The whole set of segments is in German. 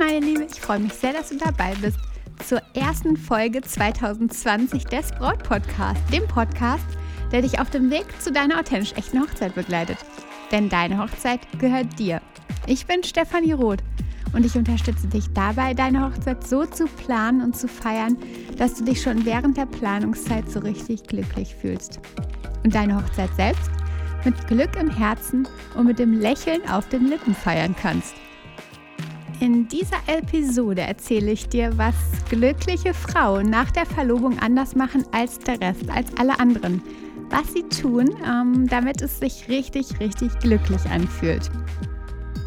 meine Liebe, ich freue mich sehr, dass du dabei bist zur ersten Folge 2020 des Braut Podcast, dem Podcast, der dich auf dem Weg zu deiner authentisch echten Hochzeit begleitet. Denn deine Hochzeit gehört dir. Ich bin Stefanie Roth und ich unterstütze dich dabei, deine Hochzeit so zu planen und zu feiern, dass du dich schon während der Planungszeit so richtig glücklich fühlst. Und deine Hochzeit selbst mit Glück im Herzen und mit dem Lächeln auf den Lippen feiern kannst. In dieser Episode erzähle ich dir, was glückliche Frauen nach der Verlobung anders machen als der Rest, als alle anderen. Was sie tun, ähm, damit es sich richtig, richtig glücklich anfühlt.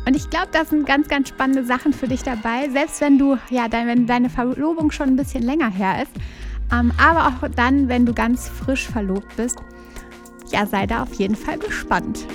Und ich glaube, da sind ganz, ganz spannende Sachen für dich dabei, selbst wenn du, ja, dein, wenn deine Verlobung schon ein bisschen länger her ist, ähm, aber auch dann, wenn du ganz frisch verlobt bist. Ja, sei da auf jeden Fall gespannt.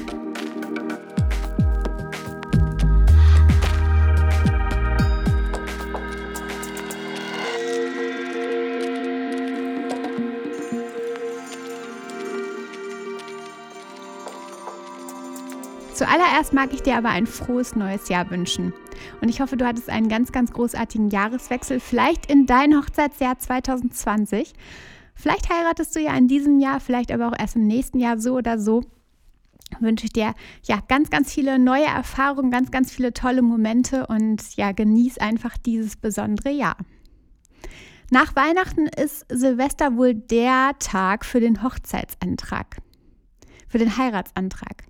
Zuallererst mag ich dir aber ein frohes neues Jahr wünschen. Und ich hoffe, du hattest einen ganz, ganz großartigen Jahreswechsel, vielleicht in dein Hochzeitsjahr 2020. Vielleicht heiratest du ja in diesem Jahr, vielleicht aber auch erst im nächsten Jahr so oder so. Wünsche ich dir ja ganz, ganz viele neue Erfahrungen, ganz, ganz viele tolle Momente und ja, genieß einfach dieses besondere Jahr. Nach Weihnachten ist Silvester wohl der Tag für den Hochzeitsantrag, für den Heiratsantrag.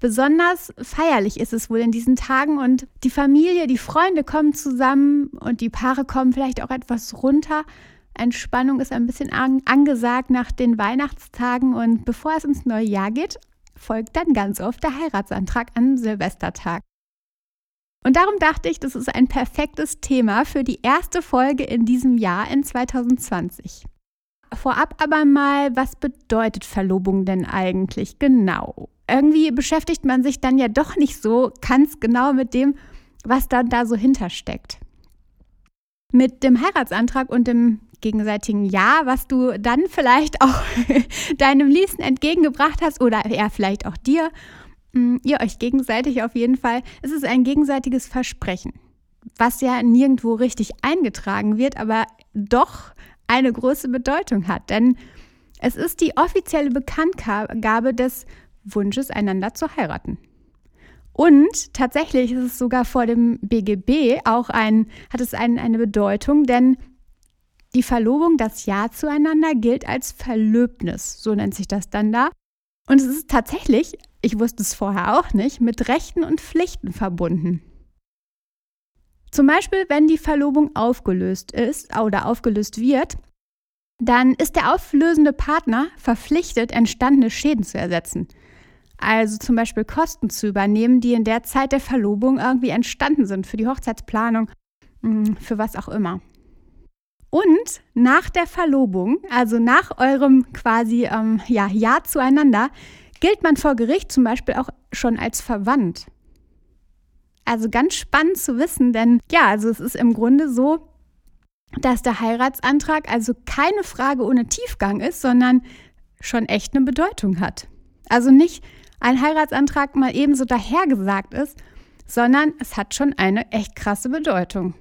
Besonders feierlich ist es wohl in diesen Tagen und die Familie, die Freunde kommen zusammen und die Paare kommen vielleicht auch etwas runter. Entspannung ist ein bisschen angesagt nach den Weihnachtstagen und bevor es ins neue Jahr geht, folgt dann ganz oft der Heiratsantrag am Silvestertag. Und darum dachte ich, das ist ein perfektes Thema für die erste Folge in diesem Jahr in 2020. Vorab aber mal, was bedeutet Verlobung denn eigentlich genau? Irgendwie beschäftigt man sich dann ja doch nicht so ganz genau mit dem, was dann da so hintersteckt. Mit dem Heiratsantrag und dem gegenseitigen Ja, was du dann vielleicht auch deinem Liebsten entgegengebracht hast oder er vielleicht auch dir, mm, ihr euch gegenseitig auf jeden Fall, es ist ein gegenseitiges Versprechen, was ja nirgendwo richtig eingetragen wird, aber doch eine große Bedeutung hat, denn es ist die offizielle Bekanntgabe des Wunsches, einander zu heiraten. Und tatsächlich ist es sogar vor dem BGB auch ein, hat es ein, eine Bedeutung, denn die Verlobung, das Ja zueinander gilt als Verlöbnis, so nennt sich das dann da. Und es ist tatsächlich, ich wusste es vorher auch nicht, mit Rechten und Pflichten verbunden. Zum Beispiel, wenn die Verlobung aufgelöst ist oder aufgelöst wird, dann ist der auflösende Partner verpflichtet, entstandene Schäden zu ersetzen. Also zum Beispiel Kosten zu übernehmen, die in der Zeit der Verlobung irgendwie entstanden sind für die Hochzeitsplanung, mm, für was auch immer. Und nach der Verlobung, also nach eurem quasi ähm, ja, Ja zueinander, gilt man vor Gericht zum Beispiel auch schon als verwandt. Also ganz spannend zu wissen, denn ja, also es ist im Grunde so, dass der Heiratsantrag also keine Frage ohne Tiefgang ist, sondern schon echt eine Bedeutung hat. Also nicht ein Heiratsantrag mal ebenso dahergesagt ist, sondern es hat schon eine echt krasse Bedeutung.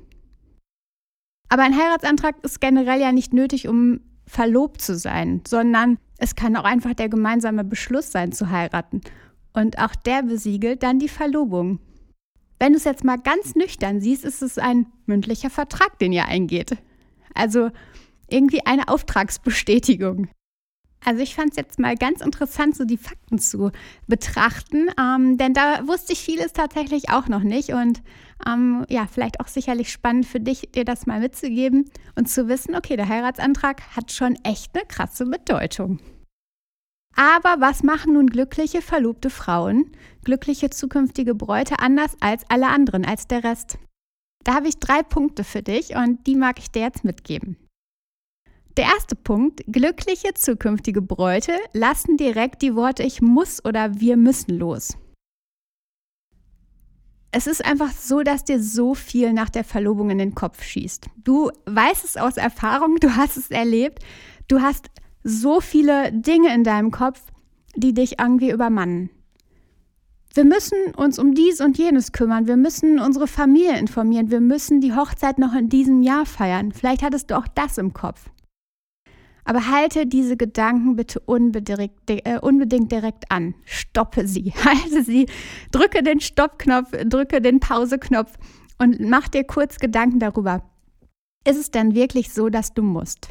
Aber ein Heiratsantrag ist generell ja nicht nötig, um verlobt zu sein, sondern es kann auch einfach der gemeinsame Beschluss sein, zu heiraten. Und auch der besiegelt dann die Verlobung. Wenn du es jetzt mal ganz nüchtern siehst, ist es ein mündlicher Vertrag, den ihr eingeht. Also irgendwie eine Auftragsbestätigung. Also ich fand es jetzt mal ganz interessant, so die Fakten zu betrachten, ähm, denn da wusste ich vieles tatsächlich auch noch nicht und ähm, ja, vielleicht auch sicherlich spannend für dich, dir das mal mitzugeben und zu wissen, okay, der Heiratsantrag hat schon echt eine krasse Bedeutung. Aber was machen nun glückliche verlobte Frauen, glückliche zukünftige Bräute anders als alle anderen, als der Rest? Da habe ich drei Punkte für dich und die mag ich dir jetzt mitgeben. Der erste Punkt, glückliche zukünftige Bräute lassen direkt die Worte ich muss oder wir müssen los. Es ist einfach so, dass dir so viel nach der Verlobung in den Kopf schießt. Du weißt es aus Erfahrung, du hast es erlebt, du hast so viele Dinge in deinem Kopf, die dich irgendwie übermannen. wir müssen uns um dies und jenes kümmern, wir müssen unsere Familie informieren, wir müssen die Hochzeit noch in diesem Jahr feiern. Vielleicht hattest du auch das im Kopf. Aber halte diese Gedanken bitte unbedingt, äh, unbedingt direkt an. Stoppe sie, halte sie, drücke den Stoppknopf, drücke den Pauseknopf und mach dir kurz Gedanken darüber. Ist es denn wirklich so, dass du musst?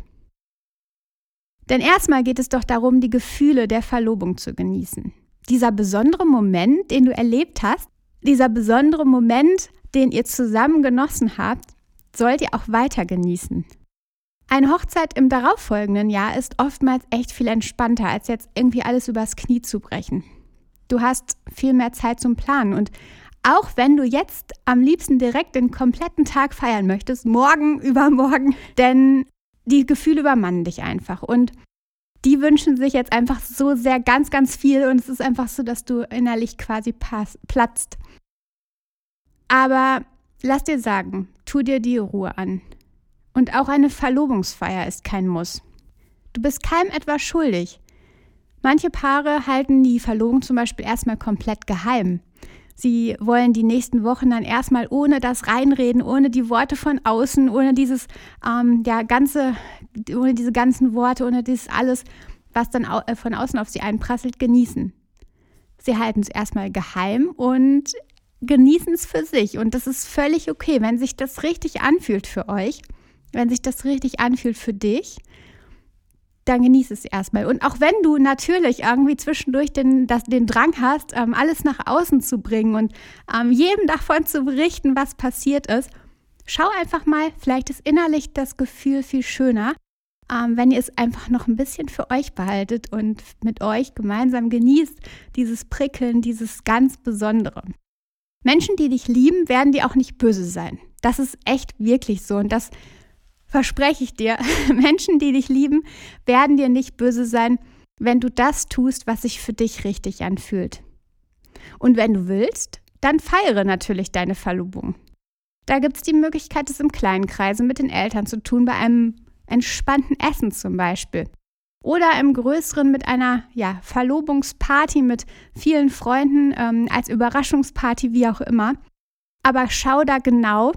Denn erstmal geht es doch darum, die Gefühle der Verlobung zu genießen. Dieser besondere Moment, den du erlebt hast, dieser besondere Moment, den ihr zusammen genossen habt, sollt ihr auch weiter genießen. Eine Hochzeit im darauffolgenden Jahr ist oftmals echt viel entspannter, als jetzt irgendwie alles übers Knie zu brechen. Du hast viel mehr Zeit zum Planen und auch wenn du jetzt am liebsten direkt den kompletten Tag feiern möchtest, morgen, übermorgen, denn die Gefühle übermannen dich einfach und die wünschen sich jetzt einfach so sehr ganz, ganz viel und es ist einfach so, dass du innerlich quasi platzt. Aber lass dir sagen, tu dir die Ruhe an. Und auch eine Verlobungsfeier ist kein Muss. Du bist keinem etwas schuldig. Manche Paare halten die Verlobung zum Beispiel erstmal komplett geheim. Sie wollen die nächsten Wochen dann erstmal ohne das Reinreden, ohne die Worte von außen, ohne dieses ähm, ja, ganze, ohne diese ganzen Worte, ohne dieses alles, was dann äh, von außen auf sie einprasselt, genießen. Sie halten es erstmal geheim und genießen es für sich. Und das ist völlig okay, wenn sich das richtig anfühlt für euch wenn sich das richtig anfühlt für dich, dann genieße es erstmal. Und auch wenn du natürlich irgendwie zwischendurch den, das, den Drang hast, ähm, alles nach außen zu bringen und ähm, jedem davon zu berichten, was passiert ist, schau einfach mal, vielleicht ist innerlich das Gefühl viel schöner, ähm, wenn ihr es einfach noch ein bisschen für euch behaltet und mit euch gemeinsam genießt, dieses Prickeln, dieses ganz Besondere. Menschen, die dich lieben, werden dir auch nicht böse sein. Das ist echt wirklich so. Und das verspreche ich dir, Menschen, die dich lieben, werden dir nicht böse sein, wenn du das tust, was sich für dich richtig anfühlt. Und wenn du willst, dann feiere natürlich deine Verlobung. Da gibt es die Möglichkeit, es im kleinen Kreise mit den Eltern zu tun, bei einem entspannten Essen zum Beispiel. Oder im größeren mit einer ja, Verlobungsparty mit vielen Freunden, ähm, als Überraschungsparty, wie auch immer. Aber schau da genau,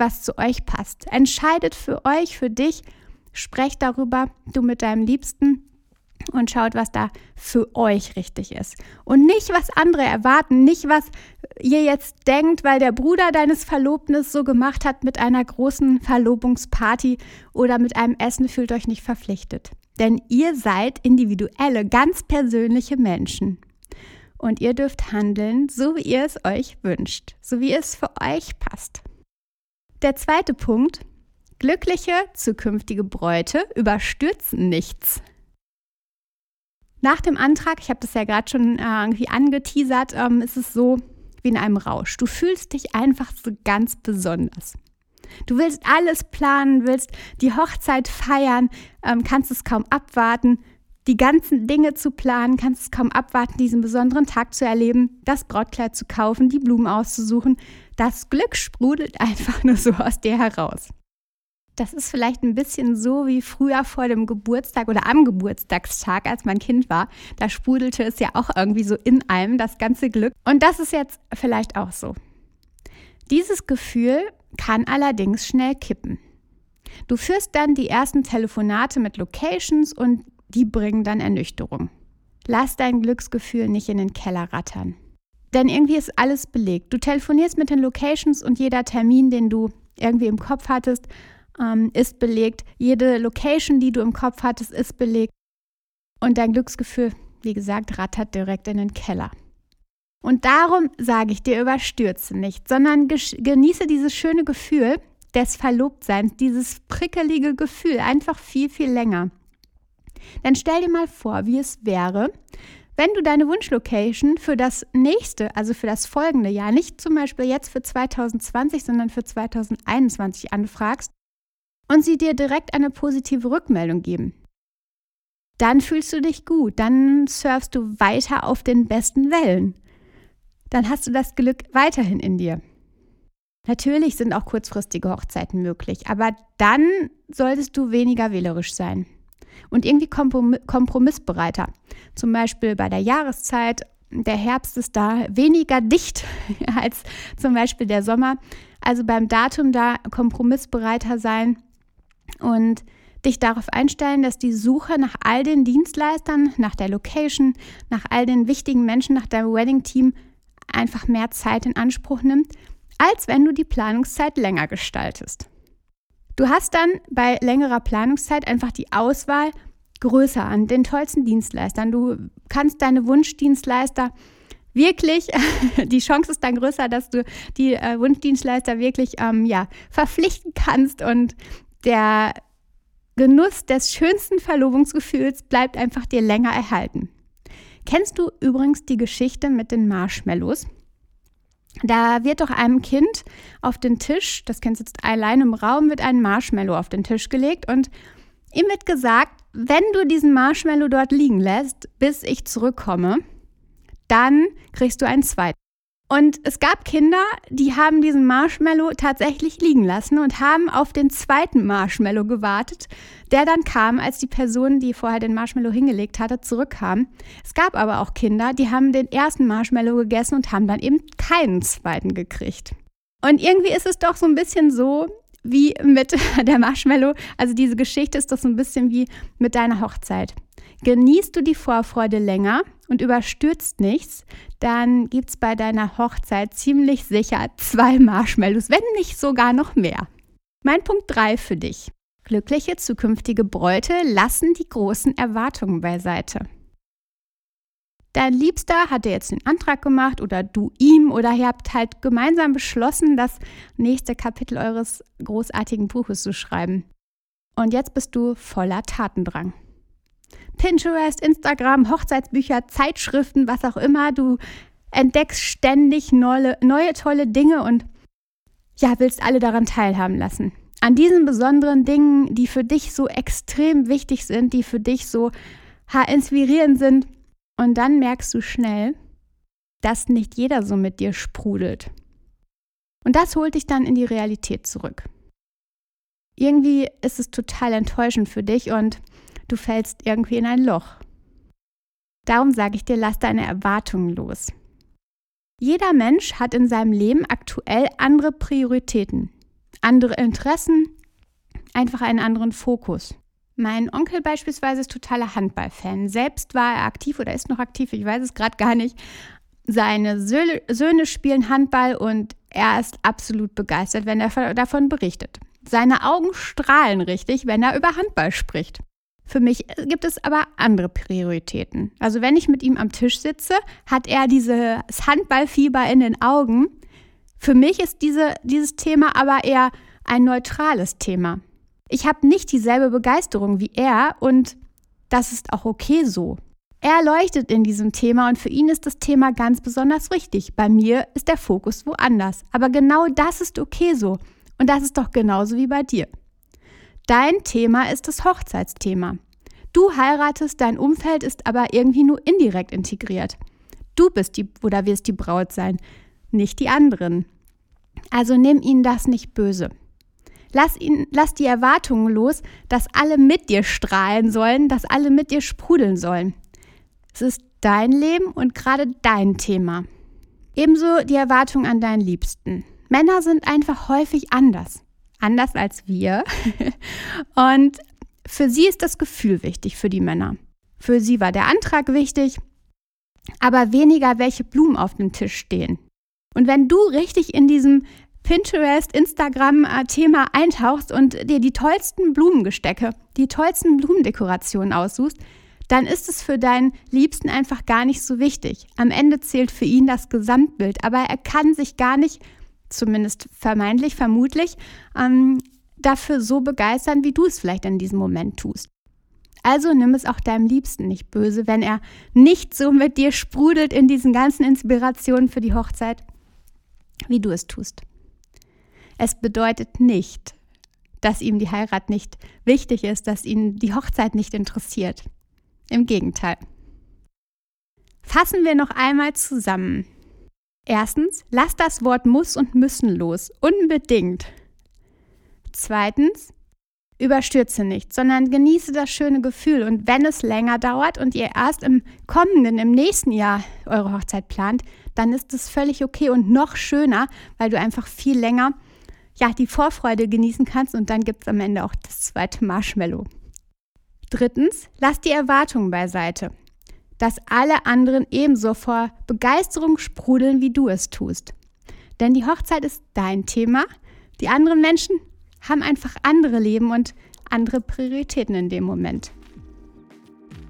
was zu euch passt. Entscheidet für euch, für dich, sprecht darüber, du mit deinem Liebsten und schaut, was da für euch richtig ist. Und nicht, was andere erwarten, nicht, was ihr jetzt denkt, weil der Bruder deines Verlobten es so gemacht hat mit einer großen Verlobungsparty oder mit einem Essen, fühlt euch nicht verpflichtet. Denn ihr seid individuelle, ganz persönliche Menschen. Und ihr dürft handeln, so wie ihr es euch wünscht, so wie es für euch passt. Der zweite Punkt. Glückliche zukünftige Bräute überstürzen nichts. Nach dem Antrag, ich habe das ja gerade schon äh, irgendwie angeteasert, ähm, ist es so wie in einem Rausch. Du fühlst dich einfach so ganz besonders. Du willst alles planen, willst die Hochzeit feiern, ähm, kannst es kaum abwarten, die ganzen Dinge zu planen, kannst es kaum abwarten, diesen besonderen Tag zu erleben, das Brautkleid zu kaufen, die Blumen auszusuchen, das Glück sprudelt einfach nur so aus dir heraus. Das ist vielleicht ein bisschen so wie früher vor dem Geburtstag oder am Geburtstagstag, als man Kind war. Da sprudelte es ja auch irgendwie so in einem das ganze Glück. Und das ist jetzt vielleicht auch so. Dieses Gefühl kann allerdings schnell kippen. Du führst dann die ersten Telefonate mit Locations und die bringen dann Ernüchterung. Lass dein Glücksgefühl nicht in den Keller rattern. Denn irgendwie ist alles belegt. Du telefonierst mit den Locations und jeder Termin, den du irgendwie im Kopf hattest, ähm, ist belegt. Jede Location, die du im Kopf hattest, ist belegt. Und dein Glücksgefühl, wie gesagt, rattert direkt in den Keller. Und darum sage ich dir, überstürze nicht, sondern genieße dieses schöne Gefühl des Verlobtseins, dieses prickelige Gefühl einfach viel, viel länger. Dann stell dir mal vor, wie es wäre, wenn du deine Wunschlocation für das nächste, also für das folgende Jahr, nicht zum Beispiel jetzt für 2020, sondern für 2021 anfragst und sie dir direkt eine positive Rückmeldung geben, dann fühlst du dich gut, dann surfst du weiter auf den besten Wellen. Dann hast du das Glück weiterhin in dir. Natürlich sind auch kurzfristige Hochzeiten möglich, aber dann solltest du weniger wählerisch sein und irgendwie kompromissbereiter. Zum Beispiel bei der Jahreszeit der Herbst ist da weniger dicht als zum Beispiel der Sommer. Also beim Datum da kompromissbereiter sein und dich darauf einstellen, dass die Suche nach all den Dienstleistern, nach der Location, nach all den wichtigen Menschen, nach deinem Wedding-Team einfach mehr Zeit in Anspruch nimmt, als wenn du die Planungszeit länger gestaltest. Du hast dann bei längerer Planungszeit einfach die Auswahl größer an den tollsten Dienstleistern. Du kannst deine Wunschdienstleister wirklich, die Chance ist dann größer, dass du die äh, Wunschdienstleister wirklich ähm, ja, verpflichten kannst und der Genuss des schönsten Verlobungsgefühls bleibt einfach dir länger erhalten. Kennst du übrigens die Geschichte mit den Marshmallows? Da wird doch einem Kind auf den Tisch, das du jetzt allein im Raum, wird ein Marshmallow auf den Tisch gelegt und ihm wird gesagt, wenn du diesen Marshmallow dort liegen lässt, bis ich zurückkomme, dann kriegst du einen zweiten. Und es gab Kinder, die haben diesen Marshmallow tatsächlich liegen lassen und haben auf den zweiten Marshmallow gewartet, der dann kam, als die Person, die vorher den Marshmallow hingelegt hatte, zurückkam. Es gab aber auch Kinder, die haben den ersten Marshmallow gegessen und haben dann eben keinen zweiten gekriegt. Und irgendwie ist es doch so ein bisschen so, wie mit der Marshmallow. Also diese Geschichte ist doch so ein bisschen wie mit deiner Hochzeit. Genießt du die Vorfreude länger und überstürzt nichts, dann gibt es bei deiner Hochzeit ziemlich sicher zwei Marshmallows, wenn nicht sogar noch mehr. Mein Punkt 3 für dich. Glückliche zukünftige Bräute lassen die großen Erwartungen beiseite. Dein Liebster hat dir jetzt den Antrag gemacht oder du ihm oder ihr habt halt gemeinsam beschlossen, das nächste Kapitel eures großartigen Buches zu schreiben. Und jetzt bist du voller Tatendrang. Pinterest, Instagram, Hochzeitsbücher, Zeitschriften, was auch immer. Du entdeckst ständig neue, neue tolle Dinge und ja, willst alle daran teilhaben lassen. An diesen besonderen Dingen, die für dich so extrem wichtig sind, die für dich so inspirierend sind. Und dann merkst du schnell, dass nicht jeder so mit dir sprudelt. Und das holt dich dann in die Realität zurück. Irgendwie ist es total enttäuschend für dich und du fällst irgendwie in ein Loch. Darum sage ich dir, lass deine Erwartungen los. Jeder Mensch hat in seinem Leben aktuell andere Prioritäten, andere Interessen, einfach einen anderen Fokus. Mein Onkel beispielsweise ist totaler Handballfan. Selbst war er aktiv oder ist noch aktiv, ich weiß es gerade gar nicht. Seine Söhne spielen Handball und er ist absolut begeistert, wenn er davon berichtet. Seine Augen strahlen richtig, wenn er über Handball spricht. Für mich gibt es aber andere Prioritäten. Also wenn ich mit ihm am Tisch sitze, hat er dieses Handballfieber in den Augen. Für mich ist diese, dieses Thema aber eher ein neutrales Thema. Ich habe nicht dieselbe Begeisterung wie er und das ist auch okay so. Er leuchtet in diesem Thema und für ihn ist das Thema ganz besonders wichtig. Bei mir ist der Fokus woanders. Aber genau das ist okay so. Und das ist doch genauso wie bei dir. Dein Thema ist das Hochzeitsthema. Du heiratest, dein Umfeld ist aber irgendwie nur indirekt integriert. Du bist die oder wirst die Braut sein, nicht die anderen. Also nimm ihnen das nicht böse. Lass, ihn, lass die Erwartungen los, dass alle mit dir strahlen sollen, dass alle mit dir sprudeln sollen. Es ist dein Leben und gerade dein Thema. Ebenso die Erwartung an deinen Liebsten. Männer sind einfach häufig anders anders als wir. Und für sie ist das Gefühl wichtig, für die Männer. Für sie war der Antrag wichtig, aber weniger, welche Blumen auf dem Tisch stehen. Und wenn du richtig in diesem Pinterest, Instagram-Thema eintauchst und dir die tollsten Blumengestecke, die tollsten Blumendekorationen aussuchst, dann ist es für deinen Liebsten einfach gar nicht so wichtig. Am Ende zählt für ihn das Gesamtbild, aber er kann sich gar nicht zumindest vermeintlich, vermutlich, ähm, dafür so begeistern, wie du es vielleicht in diesem Moment tust. Also nimm es auch deinem Liebsten nicht böse, wenn er nicht so mit dir sprudelt in diesen ganzen Inspirationen für die Hochzeit, wie du es tust. Es bedeutet nicht, dass ihm die Heirat nicht wichtig ist, dass ihn die Hochzeit nicht interessiert. Im Gegenteil. Fassen wir noch einmal zusammen. Erstens, lass das Wort muss und müssen los. Unbedingt. Zweitens, überstürze nicht, sondern genieße das schöne Gefühl. Und wenn es länger dauert und ihr erst im kommenden, im nächsten Jahr eure Hochzeit plant, dann ist es völlig okay und noch schöner, weil du einfach viel länger ja, die Vorfreude genießen kannst und dann gibt es am Ende auch das zweite Marshmallow. Drittens, lass die Erwartungen beiseite, dass alle anderen ebenso vor Begeisterung sprudeln, wie du es tust. Denn die Hochzeit ist dein Thema. Die anderen Menschen haben einfach andere Leben und andere Prioritäten in dem Moment.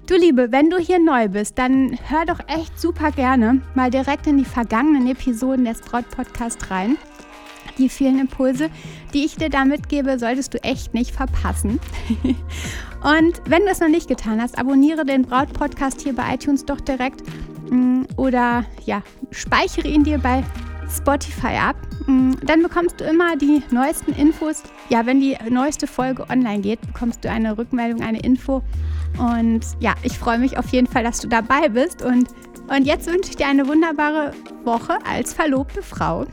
Du Liebe, wenn du hier neu bist, dann hör doch echt super gerne mal direkt in die vergangenen Episoden des Braut Podcast rein. Die vielen Impulse, die ich dir da mitgebe, solltest du echt nicht verpassen. Und wenn du es noch nicht getan hast, abonniere den Braut Podcast hier bei iTunes doch direkt mm, oder ja, speichere ihn dir bei Spotify ab. Mm, dann bekommst du immer die neuesten Infos. Ja, wenn die neueste Folge online geht, bekommst du eine Rückmeldung, eine Info. Und ja, ich freue mich auf jeden Fall, dass du dabei bist. Und, und jetzt wünsche ich dir eine wunderbare Woche als verlobte Frau.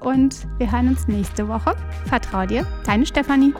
Und wir hören uns nächste Woche. Vertrau dir, deine Stefanie.